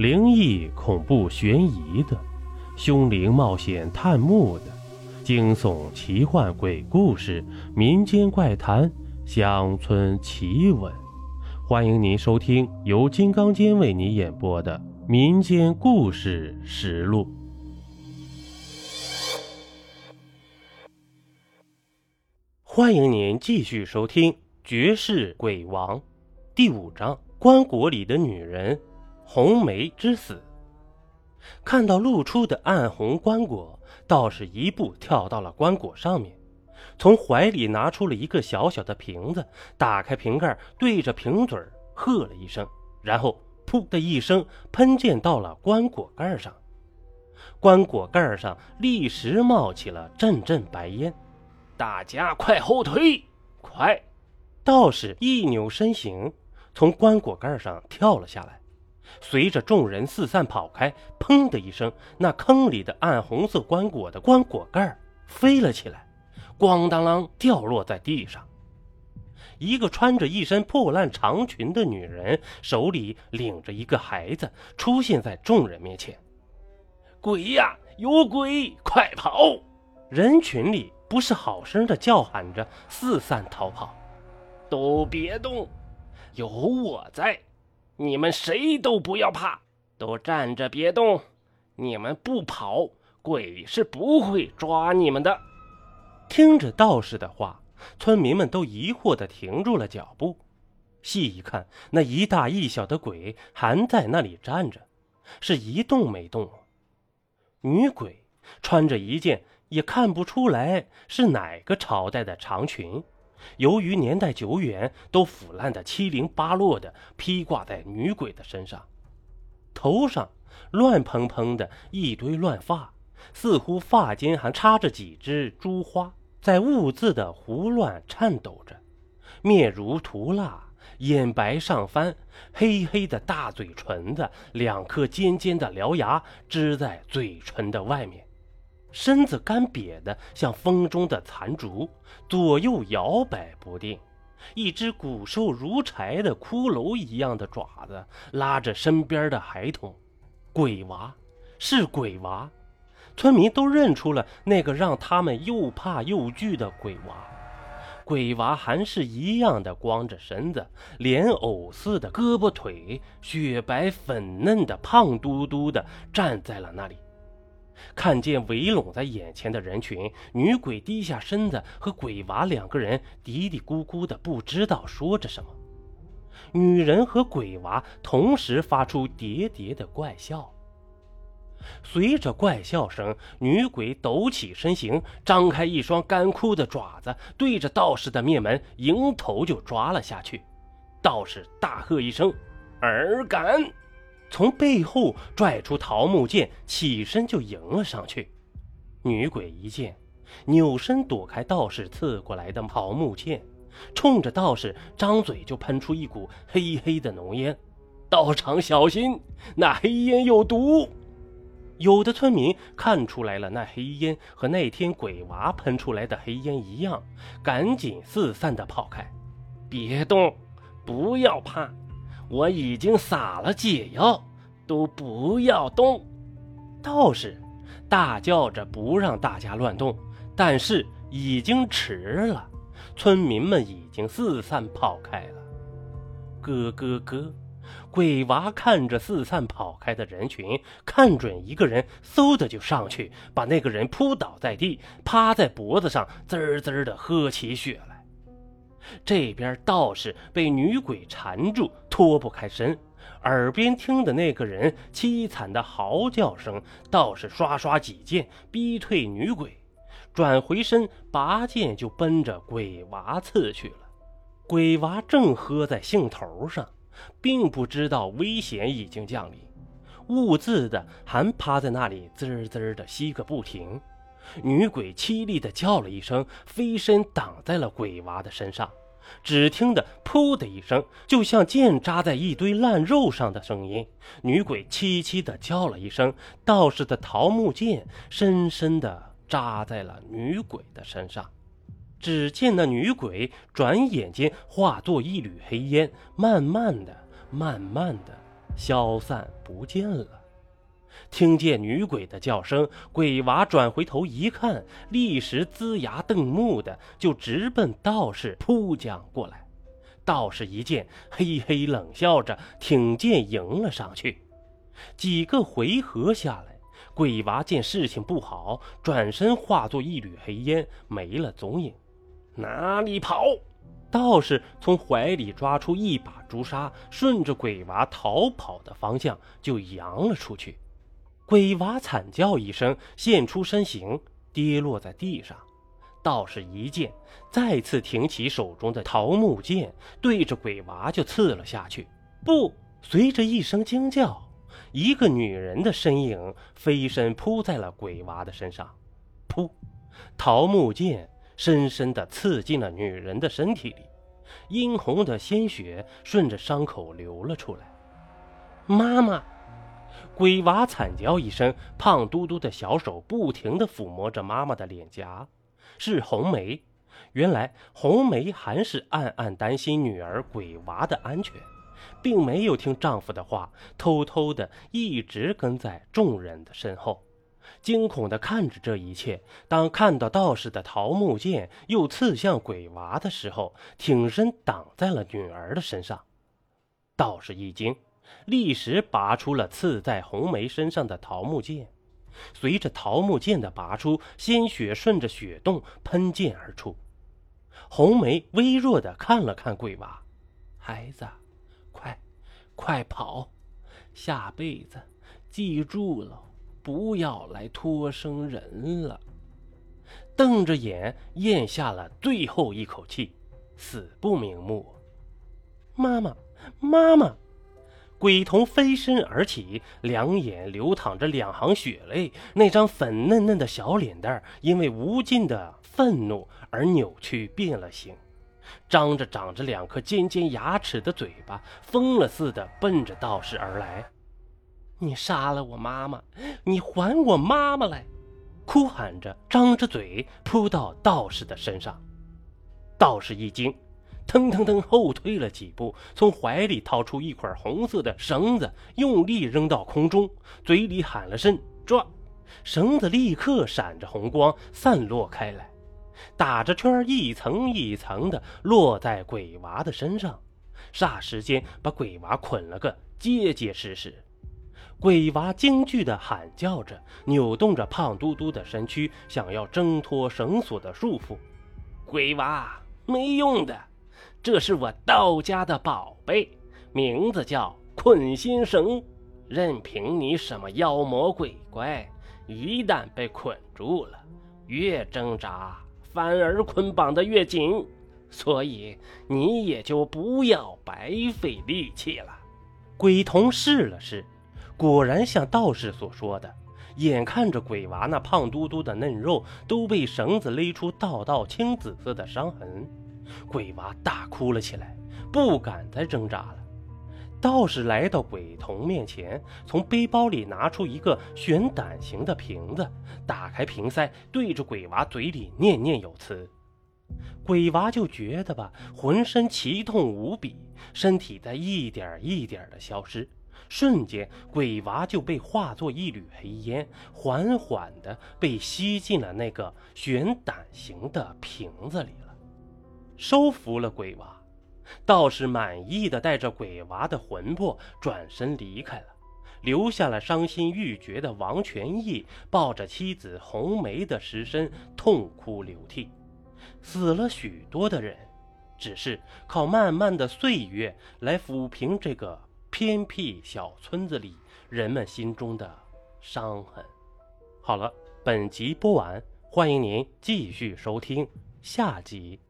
灵异、恐怖、悬疑的，凶灵冒险探墓的，惊悚、奇幻、鬼故事、民间怪谈、乡村奇闻。欢迎您收听由金刚间为你演播的《民间故事实录》。欢迎您继续收听《绝世鬼王》第五章：棺椁里的女人。红梅之死。看到露出的暗红棺椁，道士一步跳到了棺椁上面，从怀里拿出了一个小小的瓶子，打开瓶盖，对着瓶嘴喝了一声，然后噗的一声喷溅到了棺椁盖上。棺椁盖上立时冒起了阵阵白烟。大家快后退！快！道士一扭身形，从棺椁盖上跳了下来。随着众人四散跑开，砰的一声，那坑里的暗红色棺椁的棺椁盖飞了起来，咣当啷掉落在地上。一个穿着一身破烂长裙的女人，手里领着一个孩子，出现在众人面前。鬼呀，有鬼！快跑！人群里不是好声的叫喊着，四散逃跑。都别动，有我在。你们谁都不要怕，都站着别动。你们不跑，鬼是不会抓你们的。听着道士的话，村民们都疑惑地停住了脚步。细一看，那一大一小的鬼还在那里站着，是一动没动。女鬼穿着一件也看不出来是哪个朝代的长裙。由于年代久远，都腐烂的七零八落的披挂在女鬼的身上，头上乱蓬蓬的一堆乱发，似乎发间还插着几只珠花，在兀自的胡乱颤抖着，面如涂蜡，眼白上翻，黑黑的大嘴唇子，两颗尖尖的獠牙支在嘴唇的外面。身子干瘪的像风中的残烛，左右摇摆不定；一只骨瘦如柴的骷髅一样的爪子拉着身边的孩童，鬼娃是鬼娃，村民都认出了那个让他们又怕又惧的鬼娃。鬼娃还是一样的光着身子，莲藕似的胳膊腿，雪白粉嫩的，胖嘟嘟的站在了那里。看见围拢在眼前的人群，女鬼低下身子，和鬼娃两个人嘀嘀咕咕的，不知道说着什么。女人和鬼娃同时发出喋喋的怪笑。随着怪笑声，女鬼抖起身形，张开一双干枯的爪子，对着道士的面门迎头就抓了下去。道士大喝一声：“尔敢！”从背后拽出桃木剑，起身就迎了上去。女鬼一见，扭身躲开道士刺过来的桃木剑，冲着道士张嘴就喷出一股黑黑的浓烟。道长小心，那黑烟有毒。有的村民看出来了，那黑烟和那天鬼娃喷出来的黑烟一样，赶紧四散的跑开。别动，不要怕。我已经撒了解药，都不要动！道士大叫着不让大家乱动，但是已经迟了，村民们已经四散跑开了。咯咯咯！鬼娃看着四散跑开的人群，看准一个人，嗖的就上去，把那个人扑倒在地，趴在脖子上，滋滋的喝起血来。这边道士被女鬼缠住，脱不开身，耳边听的那个人凄惨的嚎叫声，道士刷刷几剑逼退女鬼，转回身拔剑就奔着鬼娃刺去了。鬼娃正喝在兴头上，并不知道危险已经降临，兀自的还趴在那里滋滋的吸个不停。女鬼凄厉的叫了一声，飞身挡在了鬼娃的身上。只听得“噗”的一声，就像剑扎在一堆烂肉上的声音。女鬼凄凄的叫了一声，道士的桃木剑深深的扎在了女鬼的身上。只见那女鬼转眼间化作一缕黑烟，慢慢的、慢慢的消散不见了。听见女鬼的叫声，鬼娃转回头一看，立时龇牙瞪目的就直奔道士扑将过来。道士一见，嘿嘿冷笑着，挺剑迎了上去。几个回合下来，鬼娃见事情不好，转身化作一缕黑烟，没了踪影。哪里跑？道士从怀里抓出一把朱砂，顺着鬼娃逃跑的方向就扬了出去。鬼娃惨叫一声，现出身形，跌落在地上。道士一见，再次挺起手中的桃木剑，对着鬼娃就刺了下去。不，随着一声惊叫，一个女人的身影飞身扑在了鬼娃的身上。噗，桃木剑深深地刺进了女人的身体里，殷红的鲜血顺着伤口流了出来。妈妈。鬼娃惨叫一声，胖嘟嘟的小手不停地抚摸着妈妈的脸颊，是红梅。原来红梅还是暗暗担心女儿鬼娃的安全，并没有听丈夫的话，偷偷的一直跟在众人的身后，惊恐地看着这一切。当看到道士的桃木剑又刺向鬼娃的时候，挺身挡在了女儿的身上。道士一惊。立时拔出了刺在红梅身上的桃木剑，随着桃木剑的拔出，鲜血顺着血洞喷溅而出。红梅微弱的看了看鬼娃，孩子，快，快跑！下辈子记住了，不要来托生人了。瞪着眼咽下了最后一口气，死不瞑目。妈妈，妈妈！鬼童飞身而起，两眼流淌着两行血泪，那张粉嫩嫩的小脸蛋因为无尽的愤怒而扭曲变了形，张着长着两颗尖尖牙齿的嘴巴，疯了似的奔着道士而来。你杀了我妈妈，你还我妈妈来！哭喊着，张着嘴扑到道士的身上。道士一惊。腾腾腾后退了几步，从怀里掏出一块红色的绳子，用力扔到空中，嘴里喊了声“抓”，绳子立刻闪着红光散落开来，打着圈一层一层的落在鬼娃的身上，霎时间把鬼娃捆了个结结实实。鬼娃惊惧地喊叫着，扭动着胖嘟嘟的身躯，想要挣脱绳索的束缚。鬼娃没用的。这是我道家的宝贝，名字叫捆心绳。任凭你什么妖魔鬼怪，一旦被捆住了，越挣扎反而捆绑的越紧，所以你也就不要白费力气了。鬼童试了试，果然像道士所说的，眼看着鬼娃那胖嘟嘟的嫩肉都被绳子勒出道道青紫色的伤痕。鬼娃大哭了起来，不敢再挣扎了。道士来到鬼童面前，从背包里拿出一个悬胆形的瓶子，打开瓶塞，对着鬼娃嘴里念念有词。鬼娃就觉得吧，浑身奇痛无比，身体在一点一点的消失。瞬间，鬼娃就被化作一缕黑烟，缓缓的被吸进了那个悬胆形的瓶子里了。收服了鬼娃，道士满意的带着鬼娃的魂魄转身离开了，留下了伤心欲绝的王全义抱着妻子红梅的尸身痛哭流涕。死了许多的人，只是靠漫漫的岁月来抚平这个偏僻小村子里人们心中的伤痕。好了，本集播完，欢迎您继续收听下集。